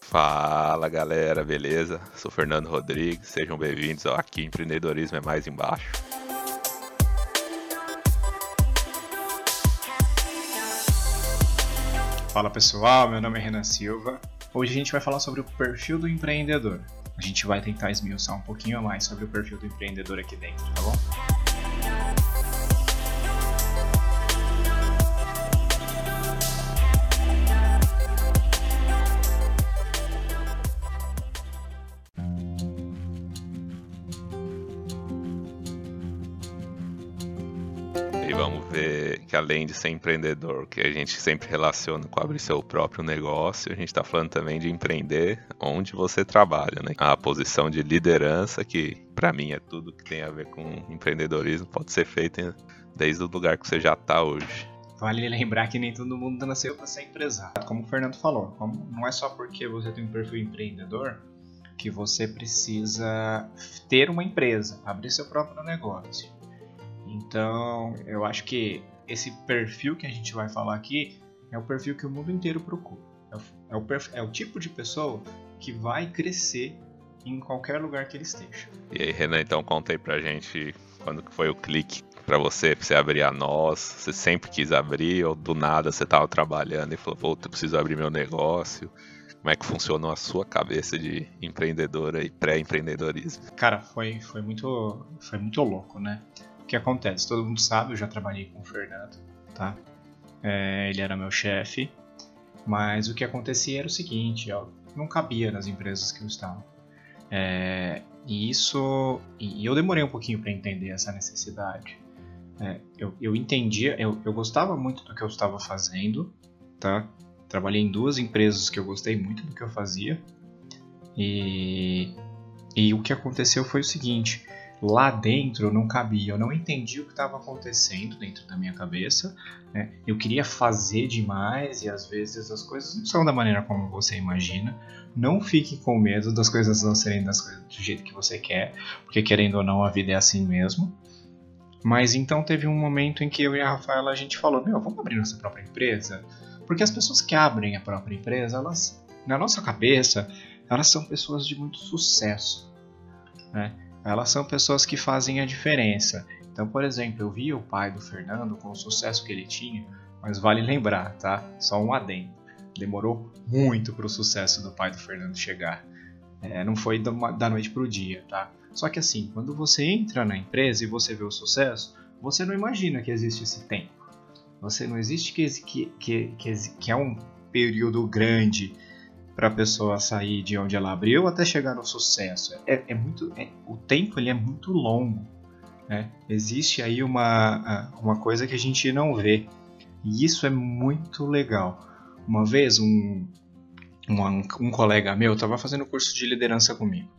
Fala galera, beleza? Sou Fernando Rodrigues, sejam bem-vindos ao Aqui Empreendedorismo é Mais Embaixo. Fala pessoal, meu nome é Renan Silva. Hoje a gente vai falar sobre o perfil do empreendedor. A gente vai tentar esmiuçar um pouquinho mais sobre o perfil do empreendedor aqui dentro, tá bom? Além de ser empreendedor, que a gente sempre relaciona com abrir seu próprio negócio, a gente está falando também de empreender onde você trabalha, né? A posição de liderança, que para mim é tudo que tem a ver com empreendedorismo, pode ser feito desde o lugar que você já está hoje. Vale lembrar que nem todo mundo nasceu para ser empresário. Como o Fernando falou, não é só porque você tem um perfil empreendedor que você precisa ter uma empresa, abrir seu próprio negócio. Então, eu acho que esse perfil que a gente vai falar aqui é o perfil que o mundo inteiro procura. É o, é o, perfil, é o tipo de pessoa que vai crescer em qualquer lugar que ele esteja. E aí, Renan, então conta aí pra gente quando foi o clique para você, pra você abrir a nós? Você sempre quis abrir ou do nada você tava trabalhando e falou, pô, eu preciso abrir meu negócio? Como é que funcionou a sua cabeça de empreendedora e pré-empreendedorismo? Cara, foi, foi, muito, foi muito louco, né? Que acontece? Todo mundo sabe, eu já trabalhei com o Fernando, tá? É, ele era meu chefe, mas o que acontecia era o seguinte, ó, não cabia nas empresas que eu estava. É, e isso, e eu demorei um pouquinho para entender essa necessidade. É, eu, eu entendia, eu, eu gostava muito do que eu estava fazendo, tá? Trabalhei em duas empresas que eu gostei muito do que eu fazia. E, e o que aconteceu foi o seguinte: lá dentro não cabia, eu não entendi o que estava acontecendo dentro da minha cabeça. Né? Eu queria fazer demais e às vezes as coisas não são da maneira como você imagina. Não fique com medo das coisas não serem das coisas do jeito que você quer, porque querendo ou não a vida é assim mesmo. Mas então teve um momento em que eu e a Rafaela a gente falou: Meu, vamos abrir nossa própria empresa? Porque as pessoas que abrem a própria empresa, elas, na nossa cabeça, elas são pessoas de muito sucesso. Né? Elas são pessoas que fazem a diferença. Então, por exemplo, eu vi o pai do Fernando com o sucesso que ele tinha, mas vale lembrar, tá? Só um adendo. Demorou muito para o sucesso do pai do Fernando chegar. É, não foi da noite para o dia, tá? Só que assim, quando você entra na empresa e você vê o sucesso, você não imagina que existe esse tempo. Você não existe que, que, que, que, que é um período grande para a pessoa sair de onde ela abriu até chegar no sucesso. É, é muito, é, o tempo ele é muito longo. Né? Existe aí uma, uma coisa que a gente não vê e isso é muito legal. Uma vez um, um, um colega meu estava fazendo curso de liderança comigo.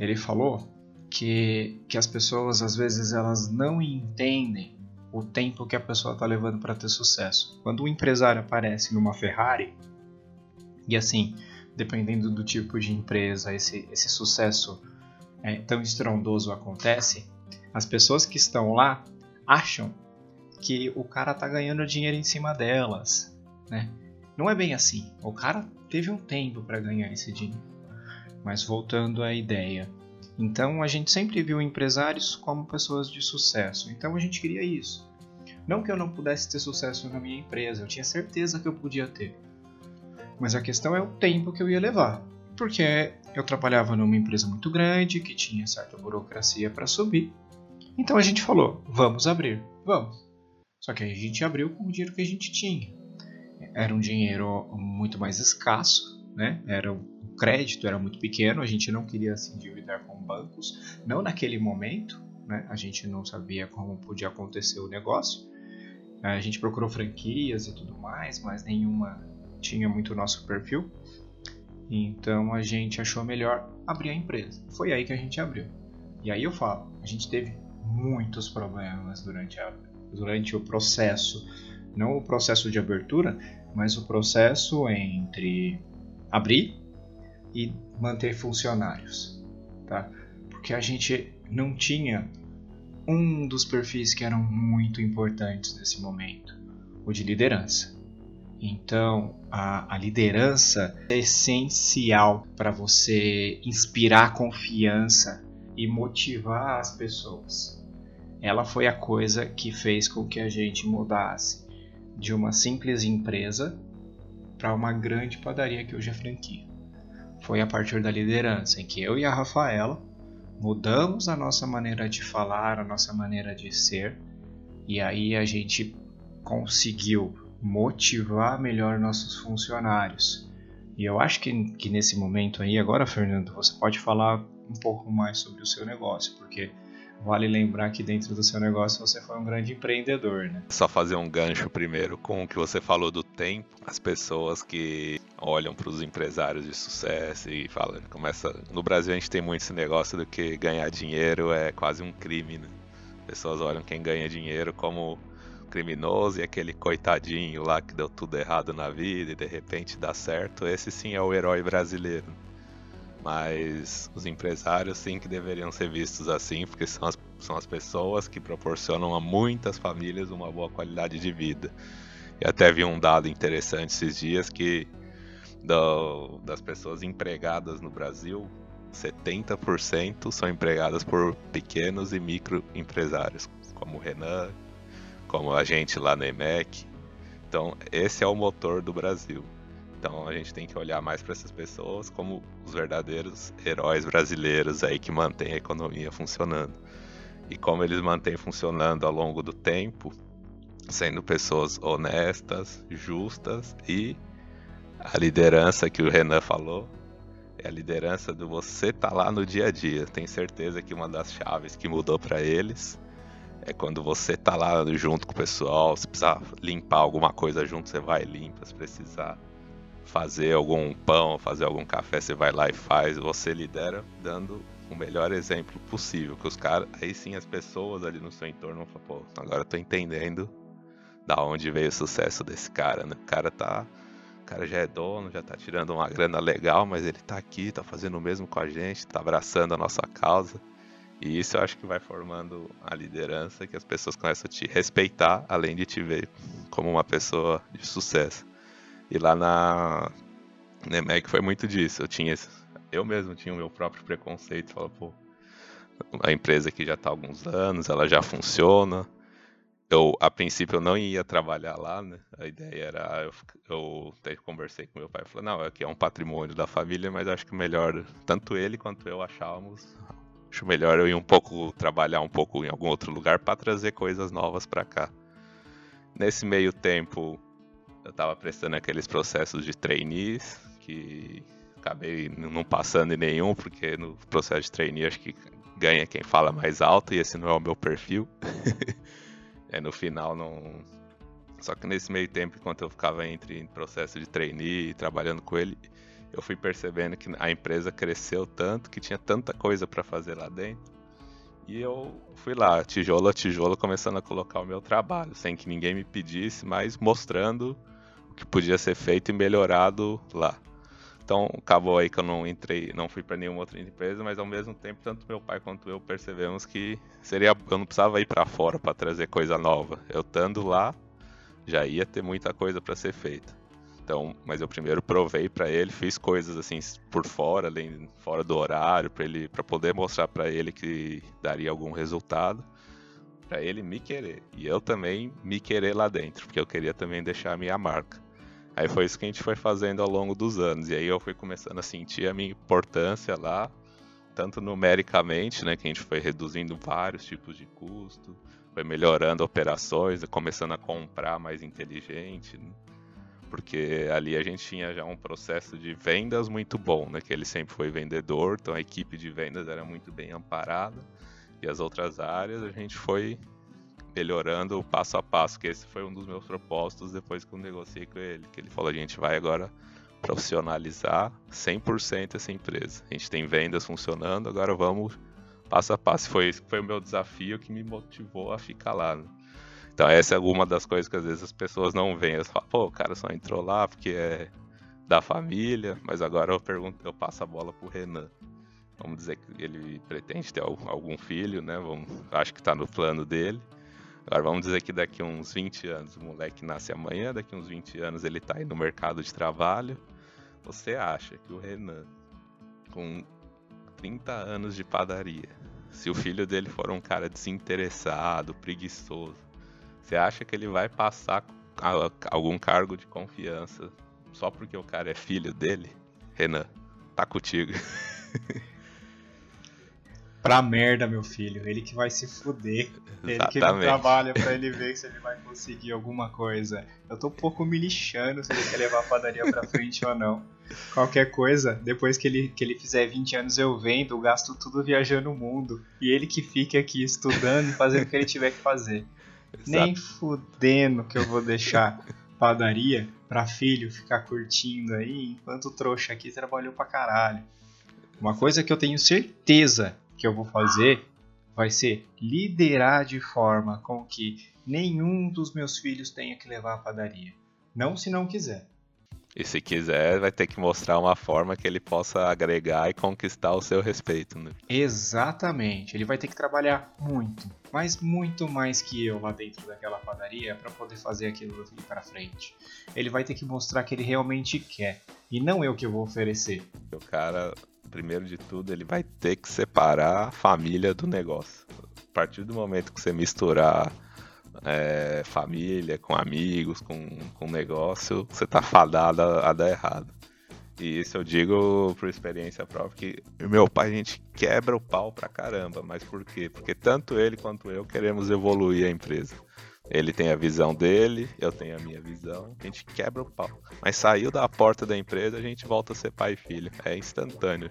Ele falou que, que as pessoas às vezes elas não entendem o tempo que a pessoa está levando para ter sucesso. Quando um empresário aparece numa Ferrari, e assim, dependendo do tipo de empresa, esse, esse sucesso é, tão estrondoso acontece, as pessoas que estão lá acham que o cara tá ganhando dinheiro em cima delas, né? Não é bem assim. O cara teve um tempo para ganhar esse dinheiro. Mas voltando à ideia, então a gente sempre viu empresários como pessoas de sucesso. Então a gente queria isso. Não que eu não pudesse ter sucesso na minha empresa, eu tinha certeza que eu podia ter. Mas a questão é o tempo que eu ia levar. Porque eu trabalhava numa empresa muito grande, que tinha certa burocracia para subir. Então a gente falou: vamos abrir, vamos. Só que a gente abriu com o dinheiro que a gente tinha. Era um dinheiro muito mais escasso, né? Era o crédito era muito pequeno, a gente não queria se endividar com bancos, não naquele momento, né? A gente não sabia como podia acontecer o negócio. A gente procurou franquias e tudo mais, mas nenhuma tinha muito o nosso perfil. Então a gente achou melhor abrir a empresa. Foi aí que a gente abriu. E aí eu falo, a gente teve muitos problemas durante, a, durante o processo. Não o processo de abertura, mas o processo entre abrir e manter funcionários. Tá? Porque a gente não tinha um dos perfis que eram muito importantes nesse momento, o de liderança. Então, a, a liderança é essencial para você inspirar confiança e motivar as pessoas. Ela foi a coisa que fez com que a gente mudasse de uma simples empresa para uma grande padaria que hoje é franquia. Foi a partir da liderança em que eu e a Rafaela mudamos a nossa maneira de falar, a nossa maneira de ser, e aí a gente conseguiu motivar melhor nossos funcionários. E eu acho que, que nesse momento aí, agora, Fernando, você pode falar um pouco mais sobre o seu negócio, porque vale lembrar que dentro do seu negócio você foi um grande empreendedor, né? Só fazer um gancho primeiro com o que você falou do tempo. As pessoas que olham para os empresários de sucesso e falam, começa. No Brasil a gente tem muito esse negócio do que ganhar dinheiro é quase um crime, né? As pessoas olham quem ganha dinheiro como criminoso e aquele coitadinho lá que deu tudo errado na vida e de repente dá certo. Esse sim é o herói brasileiro. Mas os empresários sim que deveriam ser vistos assim, porque são as, são as pessoas que proporcionam a muitas famílias uma boa qualidade de vida. E até vi um dado interessante esses dias que do, das pessoas empregadas no Brasil, 70% são empregadas por pequenos e micro empresários, como o Renan, como a gente lá na EMEC. Então, esse é o motor do Brasil. Então a gente tem que olhar mais para essas pessoas como os verdadeiros heróis brasileiros aí que mantêm a economia funcionando. E como eles mantêm funcionando ao longo do tempo, sendo pessoas honestas, justas e a liderança que o Renan falou é a liderança do você tá lá no dia a dia. Tenho certeza que uma das chaves que mudou para eles é quando você tá lá junto com o pessoal, se precisar limpar alguma coisa junto, você vai e limpa, se precisar fazer algum pão, fazer algum café, você vai lá e faz, você lidera dando o melhor exemplo possível. Que os caras, aí sim as pessoas ali no seu entorno vão falar, pô, agora eu tô entendendo da onde veio o sucesso desse cara, né? O cara tá. O cara já é dono, já tá tirando uma grana legal, mas ele tá aqui, tá fazendo o mesmo com a gente, tá abraçando a nossa causa. E isso eu acho que vai formando a liderança que as pessoas começam a te respeitar, além de te ver como uma pessoa de sucesso. E lá na Nemec foi muito disso. Eu tinha eu mesmo tinha o meu próprio preconceito, falava, pô, a empresa aqui já está há alguns anos, ela já funciona. Eu, a princípio, eu não ia trabalhar lá, né? A ideia era, eu, eu até conversei com meu pai, falei, não, aqui é um patrimônio da família, mas acho que melhor, tanto ele quanto eu achávamos, acho melhor eu ir um pouco, trabalhar um pouco em algum outro lugar para trazer coisas novas para cá. Nesse meio tempo, eu estava prestando aqueles processos de trainees que acabei não passando em nenhum, porque no processo de trainee acho que ganha quem fala mais alto e esse não é o meu perfil. é, no final não. Só que nesse meio tempo, enquanto eu ficava entre processo de trainee e trabalhando com ele, eu fui percebendo que a empresa cresceu tanto, que tinha tanta coisa para fazer lá dentro. E eu fui lá, tijolo a tijolo, começando a colocar o meu trabalho, sem que ninguém me pedisse, mas mostrando o que podia ser feito e melhorado lá. Então acabou aí que eu não entrei, não fui para nenhuma outra empresa, mas ao mesmo tempo tanto meu pai quanto eu percebemos que seria, eu não precisava ir para fora para trazer coisa nova. Eu estando lá já ia ter muita coisa para ser feita. Então, mas eu primeiro provei para ele, fiz coisas assim por fora, além fora do horário, para ele, para poder mostrar para ele que daria algum resultado para ele me querer. E eu também me querer lá dentro, porque eu queria também deixar a minha marca. Aí foi isso que a gente foi fazendo ao longo dos anos. E aí eu fui começando a sentir a minha importância lá, tanto numericamente, né, que a gente foi reduzindo vários tipos de custo, foi melhorando operações, começando a comprar mais inteligente, né? Porque ali a gente tinha já um processo de vendas muito bom, né, que ele sempre foi vendedor, então a equipe de vendas era muito bem amparada e as outras áreas, a gente foi melhorando passo a passo, que esse foi um dos meus propósitos depois que eu negociei com ele, que ele falou, a gente vai agora profissionalizar 100% essa empresa. A gente tem vendas funcionando, agora vamos passo a passo. Foi esse que foi o meu desafio que me motivou a ficar lá. Né? Então essa é alguma das coisas que às vezes as pessoas não veem. Elas falam, pô, o cara só entrou lá porque é da família, mas agora eu pergunto, eu passo a bola pro Renan. Vamos dizer que ele pretende ter algum filho, né? Vamos, acho que está no plano dele. Agora vamos dizer que daqui uns 20 anos o moleque nasce amanhã, daqui uns 20 anos ele está aí no mercado de trabalho. Você acha que o Renan, com 30 anos de padaria, se o filho dele for um cara desinteressado, preguiçoso, você acha que ele vai passar algum cargo de confiança só porque o cara é filho dele? Renan, tá contigo. pra merda, meu filho. Ele que vai se fuder. Ele que não trabalha pra ele ver se ele vai conseguir alguma coisa. Eu tô um pouco me lixando se ele quer levar a padaria pra frente ou não. Qualquer coisa, depois que ele, que ele fizer 20 anos eu vendo, eu gasto tudo viajando o mundo. E ele que fique aqui estudando e fazendo o que ele tiver que fazer. Exato. Nem fudendo que eu vou deixar padaria pra filho ficar curtindo aí, enquanto o trouxa aqui trabalhou pra caralho. Uma coisa que eu tenho certeza que eu vou fazer vai ser liderar de forma com que nenhum dos meus filhos tenha que levar a padaria. Não se não quiser. E se quiser, vai ter que mostrar uma forma que ele possa agregar e conquistar o seu respeito, né? Exatamente. Ele vai ter que trabalhar muito, mas muito mais que eu lá dentro daquela padaria para poder fazer aquilo ir para frente. Ele vai ter que mostrar que ele realmente quer e não eu que vou oferecer. O cara, primeiro de tudo, ele vai ter que separar a família do negócio. A partir do momento que você misturar é, família, com amigos, com, com negócio, você tá fadado a, a dar errado. E isso eu digo por experiência própria, que meu pai a gente quebra o pau pra caramba, mas por quê? Porque tanto ele quanto eu queremos evoluir a empresa. Ele tem a visão dele, eu tenho a minha visão, a gente quebra o pau. Mas saiu da porta da empresa, a gente volta a ser pai e filho. É instantâneo.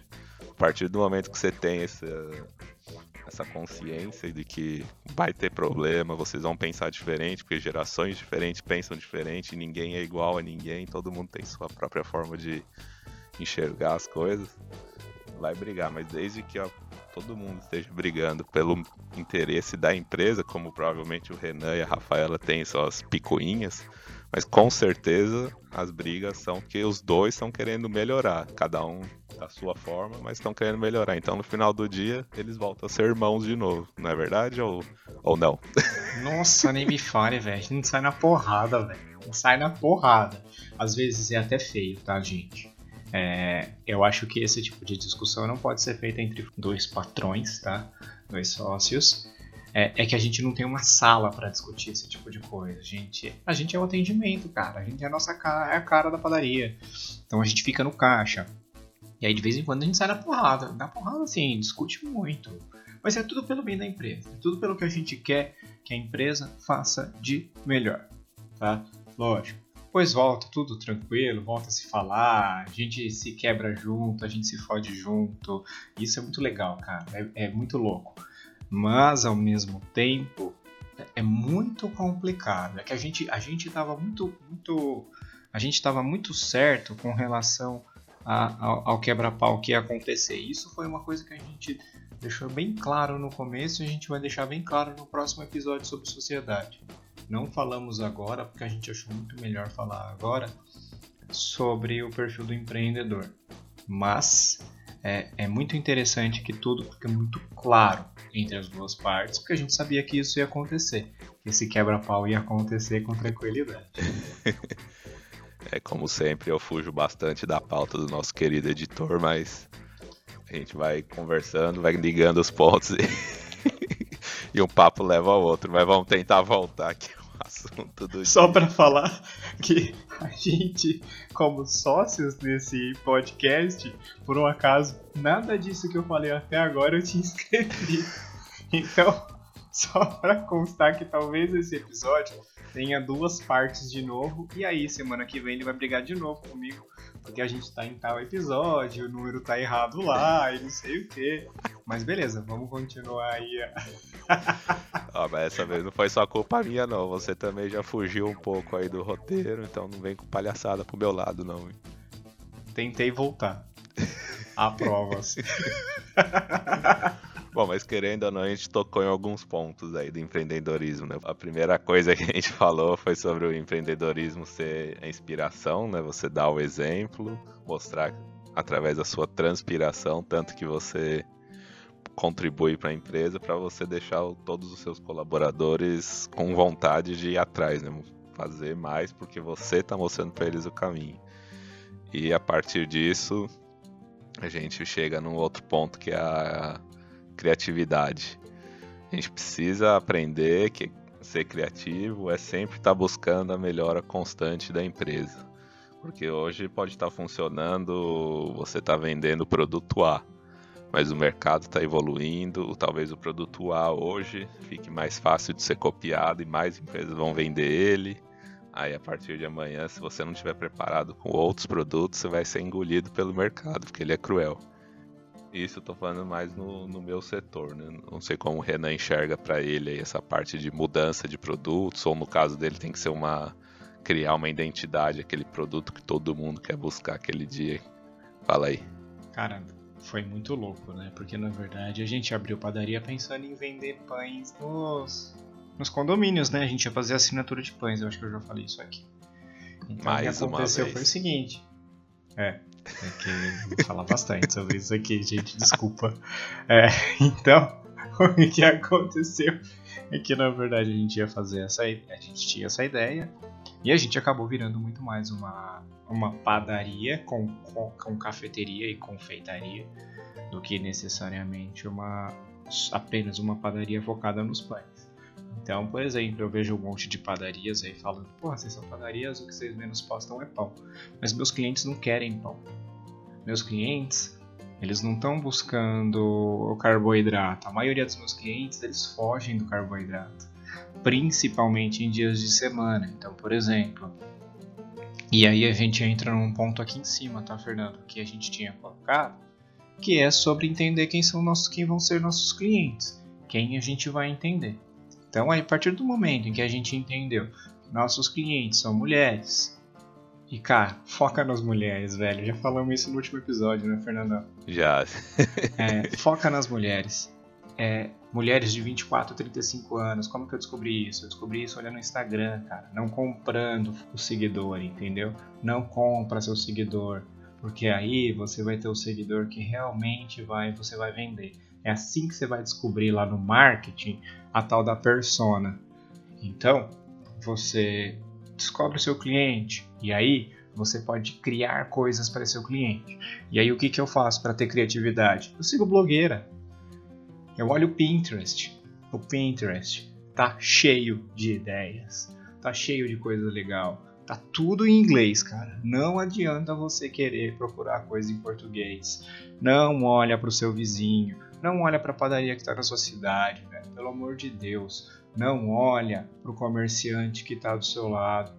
A partir do momento que você tem essa, essa consciência de que vai ter problema, vocês vão pensar diferente, porque gerações diferentes pensam diferente, ninguém é igual a ninguém, todo mundo tem sua própria forma de enxergar as coisas. Vai brigar, mas desde que ó, todo mundo esteja brigando pelo interesse da empresa, como provavelmente o Renan e a Rafaela têm suas picuinhas, mas com certeza as brigas são que os dois estão querendo melhorar, cada um da sua forma, mas estão querendo melhorar. Então no final do dia eles voltam a ser irmãos de novo, não é verdade? Ou, ou não? Nossa, nem me fale, velho. A gente sai na porrada, velho. Sai na porrada. Às vezes é até feio, tá, gente? É, eu acho que esse tipo de discussão não pode ser feita entre dois patrões, tá? Dois sócios. É, é que a gente não tem uma sala para discutir esse tipo de coisa. A gente, a gente é o atendimento, cara. A gente é a nossa cara, é a cara da padaria. Então a gente fica no caixa. E aí de vez em quando a gente sai na porrada. Na porrada, assim, discute muito. Mas é tudo pelo bem da empresa. É tudo pelo que a gente quer que a empresa faça de melhor. Tá? Lógico. Depois volta tudo tranquilo, volta a se falar, a gente se quebra junto, a gente se fode junto. Isso é muito legal, cara. É, é muito louco. Mas ao mesmo tempo é muito complicado. É que a gente a gente tava muito muito a gente estava muito certo com relação a, ao, quebra-pau que ia acontecer. Isso foi uma coisa que a gente deixou bem claro no começo e a gente vai deixar bem claro no próximo episódio sobre sociedade. Não falamos agora, porque a gente achou muito melhor falar agora sobre o perfil do empreendedor. Mas é, é, muito interessante que tudo fique muito claro entre as duas partes, porque a gente sabia que isso ia acontecer. Esse quebra-pau ia acontecer com tranquilidade. É como sempre, eu fujo bastante da pauta do nosso querido editor, mas a gente vai conversando, vai ligando os pontos e, e um papo leva ao outro. Mas vamos tentar voltar aqui ao assunto do Só para falar que a gente, como sócios nesse podcast, por um acaso, nada disso que eu falei até agora eu tinha escrevido. Então, só para constar que talvez esse episódio tenha duas partes de novo. E aí, semana que vem ele vai brigar de novo comigo. Porque a gente tá em tal episódio, o número tá errado lá e não sei o que. Mas beleza, vamos continuar aí. Ó, mas essa vez não foi só culpa minha, não. Você também já fugiu um pouco aí do roteiro, então não vem com palhaçada pro meu lado, não. Tentei voltar. A provas. Bom, mas querendo ou não, a gente tocou em alguns pontos aí do empreendedorismo, né? A primeira coisa que a gente falou foi sobre o empreendedorismo ser a inspiração, né? Você dar o exemplo, mostrar através da sua transpiração, tanto que você contribui para a empresa, para você deixar todos os seus colaboradores com vontade de ir atrás, né? fazer mais porque você está mostrando para eles o caminho. E a partir disso, a gente chega num outro ponto que é a criatividade. A gente precisa aprender que ser criativo é sempre estar tá buscando a melhora constante da empresa. Porque hoje pode estar tá funcionando, você está vendendo produto A, mas o mercado está evoluindo, talvez o produto A hoje fique mais fácil de ser copiado e mais empresas vão vender ele. Aí a partir de amanhã, se você não estiver preparado com outros produtos, você vai ser engolido pelo mercado, porque ele é cruel. Isso eu tô falando mais no, no meu setor, né? Não sei como o Renan enxerga para ele essa parte de mudança de produtos, ou no caso dele tem que ser uma criar uma identidade, aquele produto que todo mundo quer buscar aquele dia. Fala aí. Cara, foi muito louco, né? Porque na verdade a gente abriu padaria pensando em vender pães nos, nos condomínios, né? A gente ia fazer assinatura de pães, eu acho que eu já falei isso aqui. Então Mais o que aconteceu foi o seguinte. É, que vou falar bastante sobre isso aqui, gente, desculpa. É, então, o que aconteceu é que na verdade a gente ia fazer essa a gente tinha essa ideia e a gente acabou virando muito mais uma, uma padaria com, com, com cafeteria e confeitaria do que necessariamente uma apenas uma padaria focada nos pães. Então, por exemplo, eu vejo um monte de padarias aí falando, porra, vocês são padarias, o que vocês menos postam é pão. Mas meus clientes não querem pão. Meus clientes, eles não estão buscando o carboidrato. A maioria dos meus clientes, eles fogem do carboidrato. Principalmente em dias de semana. Então, por exemplo, e aí a gente entra num ponto aqui em cima, tá, Fernando? Que a gente tinha colocado, que é sobre entender quem são nossos, quem vão ser nossos clientes, quem a gente vai entender. Então, a partir do momento em que a gente entendeu que nossos clientes são mulheres, e cara, foca nas mulheres, velho. Já falamos isso no último episódio, né, Fernandão? Já. é, foca nas mulheres. É, mulheres de 24 a 35 anos. Como que eu descobri isso? Eu descobri isso olhando no Instagram, cara. Não comprando o seguidor, entendeu? Não compra seu seguidor. Porque aí você vai ter o seguidor que realmente vai, você vai vender. É assim que você vai descobrir lá no marketing a tal da persona. Então, você descobre o seu cliente e aí você pode criar coisas para seu cliente. E aí o que, que eu faço para ter criatividade? Eu sigo blogueira. Eu olho o Pinterest. O Pinterest tá cheio de ideias, tá cheio de coisa legal. Tá tudo em inglês, cara. Não adianta você querer procurar coisa em português. Não olha para o seu vizinho, não olha para a padaria que está na sua cidade, né? pelo amor de Deus. Não olha para o comerciante que está do seu lado.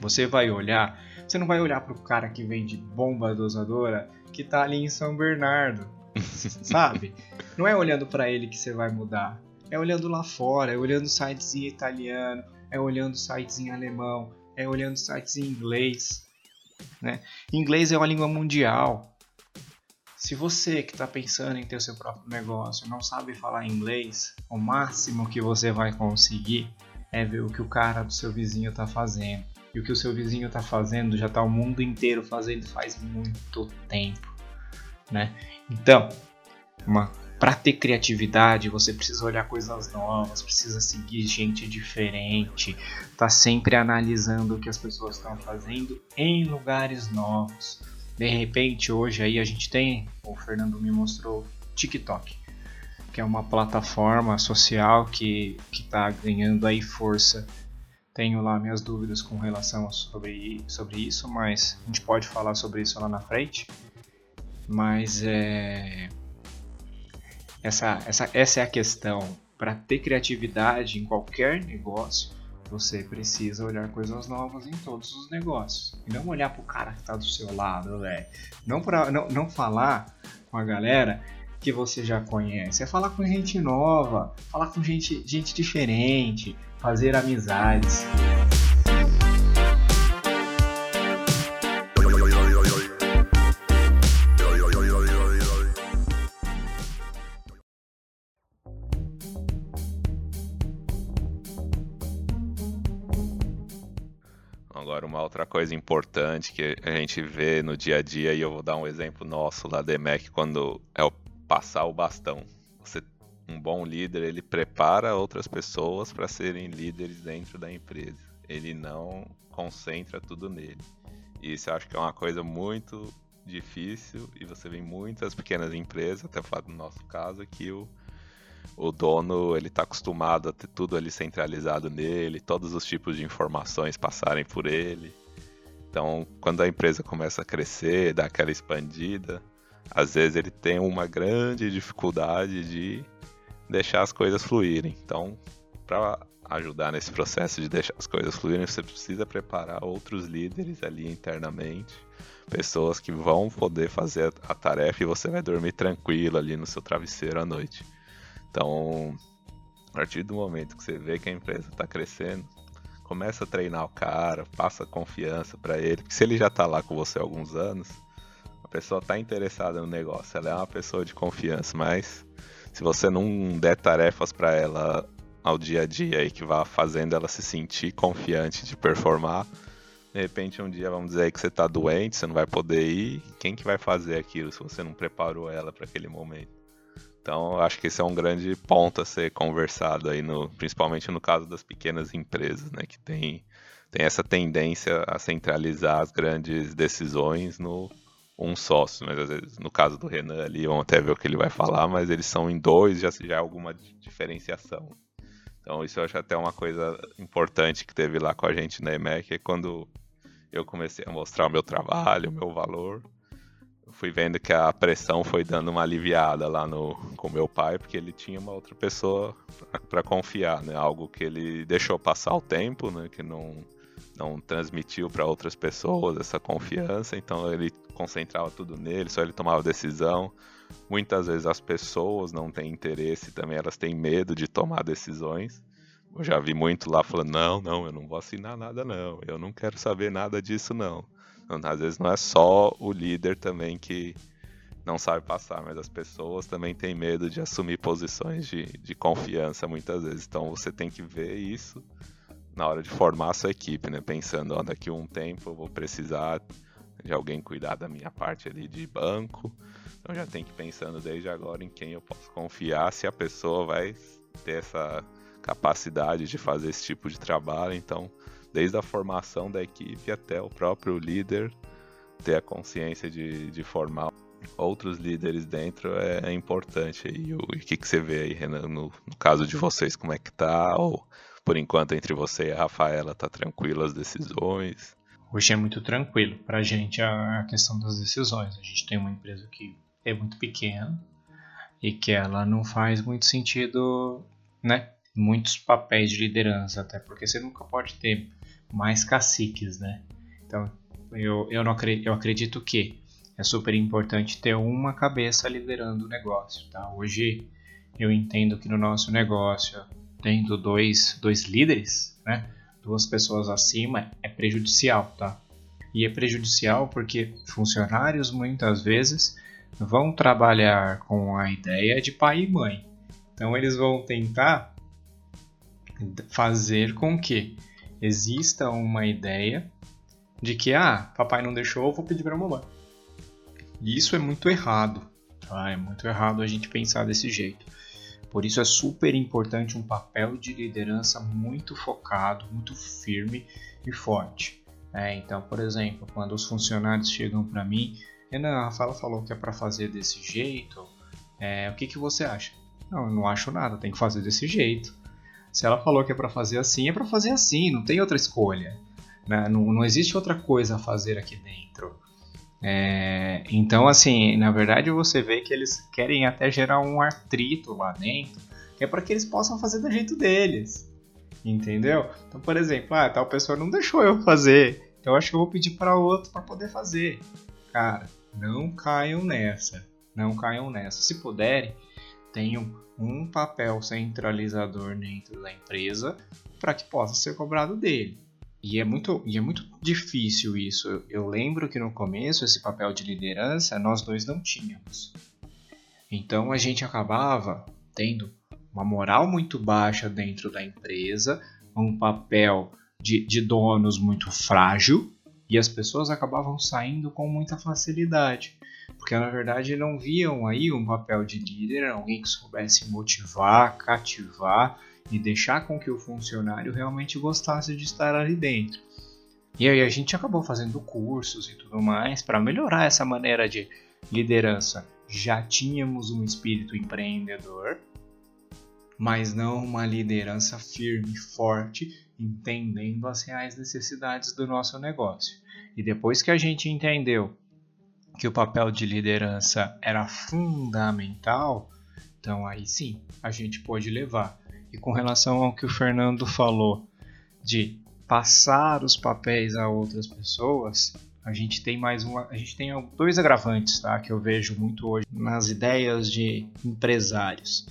Você vai olhar, você não vai olhar para o cara que vende bomba dosadora que está ali em São Bernardo, sabe? Não é olhando para ele que você vai mudar. É olhando lá fora, é olhando sites em italiano, é olhando sites em alemão, é olhando sites em inglês. Né? Inglês é uma língua mundial. Se você que está pensando em ter o seu próprio negócio não sabe falar inglês, o máximo que você vai conseguir é ver o que o cara do seu vizinho está fazendo. E o que o seu vizinho está fazendo já está o mundo inteiro fazendo faz muito tempo, né? Então, para ter criatividade, você precisa olhar coisas novas, precisa seguir gente diferente, tá sempre analisando o que as pessoas estão fazendo em lugares novos de repente hoje aí a gente tem, o Fernando me mostrou TikTok, que é uma plataforma social que está ganhando aí força. Tenho lá minhas dúvidas com relação sobre, sobre isso, mas a gente pode falar sobre isso lá na frente. Mas é essa, essa, essa é a questão. Para ter criatividade em qualquer negócio, você precisa olhar coisas novas em todos os negócios. E não olhar pro cara que tá do seu lado, velho. Não, não, não falar com a galera que você já conhece. É falar com gente nova, falar com gente, gente diferente, fazer amizades. Outra coisa importante que a gente vê no dia a dia, e eu vou dar um exemplo nosso lá da EMEC, quando é o passar o bastão. Você, um bom líder, ele prepara outras pessoas para serem líderes dentro da empresa. Ele não concentra tudo nele. E isso eu acho que é uma coisa muito difícil, e você vê em muitas pequenas empresas, até falar do nosso caso, que o o dono ele está acostumado a ter tudo ali centralizado nele, todos os tipos de informações passarem por ele. Então, quando a empresa começa a crescer, dá aquela expandida, às vezes ele tem uma grande dificuldade de deixar as coisas fluírem. Então, para ajudar nesse processo de deixar as coisas fluírem, você precisa preparar outros líderes ali internamente, pessoas que vão poder fazer a tarefa e você vai dormir tranquilo ali no seu travesseiro à noite. Então, a partir do momento que você vê que a empresa está crescendo, começa a treinar o cara, passa confiança para ele, porque se ele já está lá com você há alguns anos, a pessoa está interessada no negócio, ela é uma pessoa de confiança, mas se você não der tarefas para ela ao dia a dia e que vá fazendo ela se sentir confiante de performar, de repente um dia vamos dizer que você está doente, você não vai poder ir, quem que vai fazer aquilo se você não preparou ela para aquele momento? Então, acho que esse é um grande ponto a ser conversado aí, no, principalmente no caso das pequenas empresas, né, que tem, tem essa tendência a centralizar as grandes decisões no um sócio, mas às vezes no caso do Renan ali, vamos até ver o que ele vai falar, mas eles são em dois, já, já é alguma diferenciação. Então, isso eu acho até uma coisa importante que teve lá com a gente na EMEC, é quando eu comecei a mostrar o meu trabalho, o meu valor, fui vendo que a pressão foi dando uma aliviada lá no com meu pai, porque ele tinha uma outra pessoa para confiar, né? Algo que ele deixou passar o tempo, né? Que não não transmitiu para outras pessoas essa confiança, então ele concentrava tudo nele, só ele tomava decisão. Muitas vezes as pessoas não têm interesse também, elas têm medo de tomar decisões. Eu já vi muito lá falando: não, não, eu não vou assinar nada, não, eu não quero saber nada disso, não. Às vezes não é só o líder também que não sabe passar, mas as pessoas também têm medo de assumir posições de, de confiança muitas vezes. Então você tem que ver isso na hora de formar a sua equipe, né? Pensando, ó, daqui a um tempo eu vou precisar de alguém cuidar da minha parte ali de banco. Então já tem que ir pensando desde agora em quem eu posso confiar, se a pessoa vai ter essa capacidade de fazer esse tipo de trabalho. Então desde a formação da equipe até o próprio líder ter a consciência de, de formar outros líderes dentro é, é importante. E o, o que, que você vê aí, Renan, no, no, caso de vocês, como é que tá? Ou por enquanto entre você e a Rafaela tá tranquilo as decisões? Hoje é muito tranquilo para a gente a questão das decisões. A gente tem uma empresa que é muito pequena e que ela não faz muito sentido, né? Muitos papéis de liderança, até porque você nunca pode ter mais caciques, né? Então, eu, eu, não eu acredito que é super importante ter uma cabeça liderando o negócio, tá? Hoje eu entendo que no nosso negócio, tendo dois, dois líderes, né? Duas pessoas acima é prejudicial, tá? E é prejudicial porque funcionários muitas vezes vão trabalhar com a ideia de pai e mãe. Então eles vão tentar fazer com que exista uma ideia de que, ah, papai não deixou, vou pedir para mamãe. E isso é muito errado, tá? É muito errado a gente pensar desse jeito. Por isso é super importante um papel de liderança muito focado, muito firme e forte. É, então, por exemplo, quando os funcionários chegam para mim, Renan, a Rafaela falou que é para fazer desse jeito, é, o que, que você acha? Não, eu não acho nada, tem que fazer desse jeito. Se ela falou que é para fazer assim, é para fazer assim, não tem outra escolha. Né? Não, não existe outra coisa a fazer aqui dentro. É, então, assim, na verdade você vê que eles querem até gerar um atrito lá dentro, que é para que eles possam fazer do jeito deles. Entendeu? Então, por exemplo, ah, tal pessoa não deixou eu fazer, então acho que eu vou pedir para outro para poder fazer. Cara, não caiam nessa. Não caiam nessa. Se puderem, tenham um papel centralizador dentro da empresa para que possa ser cobrado dele. E é muito, e é muito difícil isso. Eu lembro que no começo esse papel de liderança nós dois não tínhamos. Então a gente acabava tendo uma moral muito baixa dentro da empresa, um papel de, de donos muito frágil e as pessoas acabavam saindo com muita facilidade. Porque na verdade não viam aí um papel de líder, alguém que soubesse motivar, cativar e deixar com que o funcionário realmente gostasse de estar ali dentro. E aí a gente acabou fazendo cursos e tudo mais para melhorar essa maneira de liderança. Já tínhamos um espírito empreendedor, mas não uma liderança firme, forte, entendendo as reais necessidades do nosso negócio. E depois que a gente entendeu que o papel de liderança era fundamental, então aí sim a gente pôde levar. E com relação ao que o Fernando falou de passar os papéis a outras pessoas, a gente tem mais uma, a gente tem dois agravantes, tá, que eu vejo muito hoje nas ideias de empresários.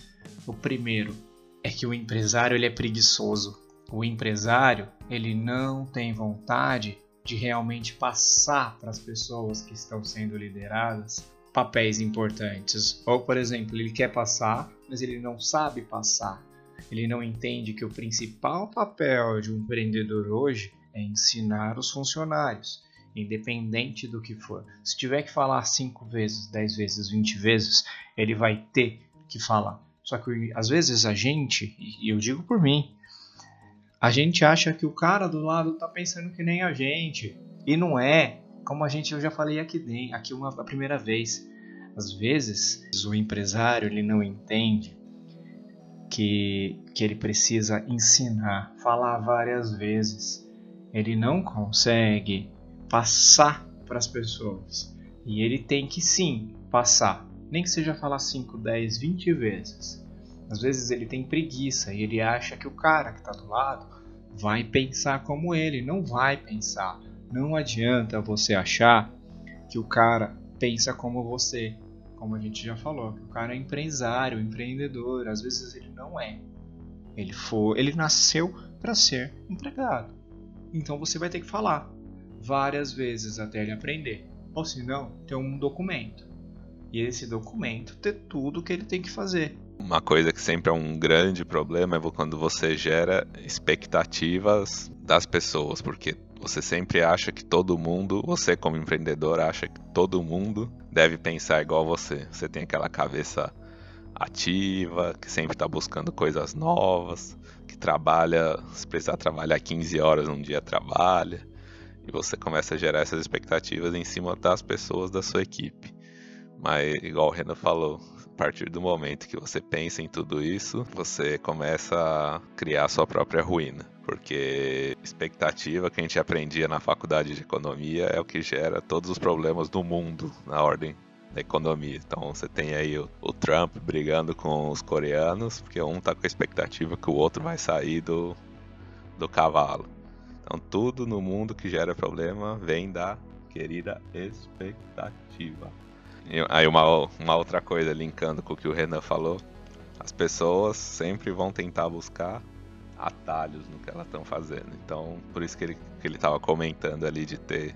O primeiro é que o empresário ele é preguiçoso. O empresário ele não tem vontade de realmente passar para as pessoas que estão sendo lideradas papéis importantes. Ou, por exemplo, ele quer passar, mas ele não sabe passar. Ele não entende que o principal papel de um empreendedor hoje é ensinar os funcionários, independente do que for. Se tiver que falar 5 vezes, 10 vezes, 20 vezes, ele vai ter que falar. Só que às vezes a gente, e eu digo por mim, a gente acha que o cara do lado tá pensando que nem a gente. E não é. Como a gente eu já falei aqui, aqui uma a primeira vez. Às vezes o empresário ele não entende que, que ele precisa ensinar, falar várias vezes. Ele não consegue passar para as pessoas. E ele tem que sim passar, nem que seja falar 5, 10, 20 vezes. Às vezes ele tem preguiça e ele acha que o cara que está do lado vai pensar como ele. Não vai pensar. Não adianta você achar que o cara pensa como você. Como a gente já falou, que o cara é empresário, empreendedor. Às vezes ele não é. Ele foi, ele nasceu para ser empregado. Então você vai ter que falar várias vezes até ele aprender. Ou se não, ter um documento. E esse documento ter tudo o que ele tem que fazer. Uma coisa que sempre é um grande problema é quando você gera expectativas das pessoas, porque você sempre acha que todo mundo, você como empreendedor acha que todo mundo deve pensar igual você. Você tem aquela cabeça ativa, que sempre está buscando coisas novas, que trabalha, se precisar trabalhar 15 horas um dia trabalha, e você começa a gerar essas expectativas em cima das pessoas da sua equipe. Mas igual o Renan falou, a partir do momento que você pensa em tudo isso, você começa a criar a sua própria ruína. Porque expectativa que a gente aprendia na faculdade de economia é o que gera todos os problemas do mundo na ordem da economia. Então você tem aí o, o, Trump brigando com os coreanos, porque um tá com a expectativa que o outro vai sair do, do cavalo. Então tudo no mundo que gera problema vem da querida expectativa. Aí uma, uma outra coisa, linkando com o que o Renan falou, as pessoas sempre vão tentar buscar atalhos no que elas estão fazendo. Então, por isso que ele que ele estava comentando ali de ter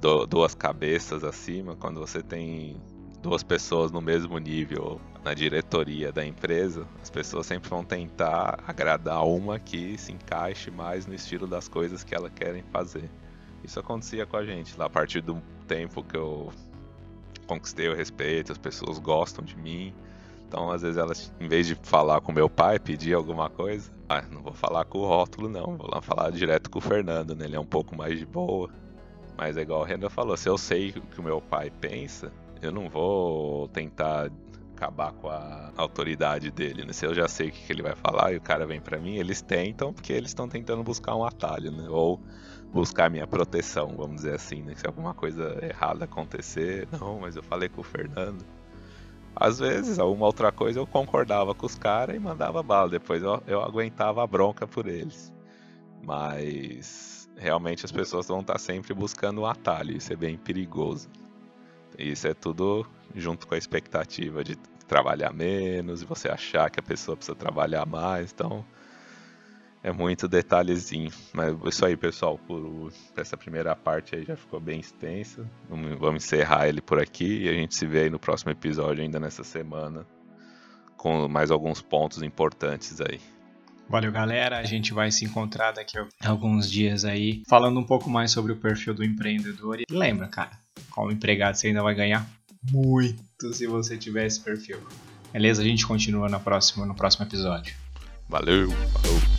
do, duas cabeças acima, quando você tem duas pessoas no mesmo nível na diretoria da empresa, as pessoas sempre vão tentar agradar uma que se encaixe mais no estilo das coisas que elas querem fazer. Isso acontecia com a gente lá a partir do tempo que eu conquistei o respeito, as pessoas gostam de mim. Então, às vezes, elas, em vez de falar com meu pai, pedir alguma coisa, ah, não vou falar com o rótulo, não. Vou lá falar direto com o Fernando, né? Ele é um pouco mais de boa. Mas é igual o Renan falou: se eu sei o que o meu pai pensa, eu não vou tentar acabar com a autoridade dele, né? Se eu já sei o que ele vai falar e o cara vem para mim, eles tentam porque eles estão tentando buscar um atalho, né? Ou buscar minha proteção, vamos dizer assim, né? Se alguma coisa errada acontecer, não, mas eu falei com o Fernando. Às vezes, alguma outra coisa eu concordava com os caras e mandava bala, depois eu, eu aguentava a bronca por eles. Mas realmente as pessoas vão estar sempre buscando um atalho, isso é bem perigoso. Isso é tudo junto com a expectativa de trabalhar menos você achar que a pessoa precisa trabalhar mais, então é muito detalhezinho. Mas isso aí, pessoal, por essa primeira parte aí já ficou bem extensa. Vamos encerrar ele por aqui e a gente se vê aí no próximo episódio ainda nessa semana com mais alguns pontos importantes aí. Valeu, galera. A gente vai se encontrar daqui a alguns dias aí, falando um pouco mais sobre o perfil do empreendedor. E lembra, cara, como empregado você ainda vai ganhar muito se você tiver esse perfil. Beleza? A gente continua na próxima, no próximo episódio. Valeu, falou.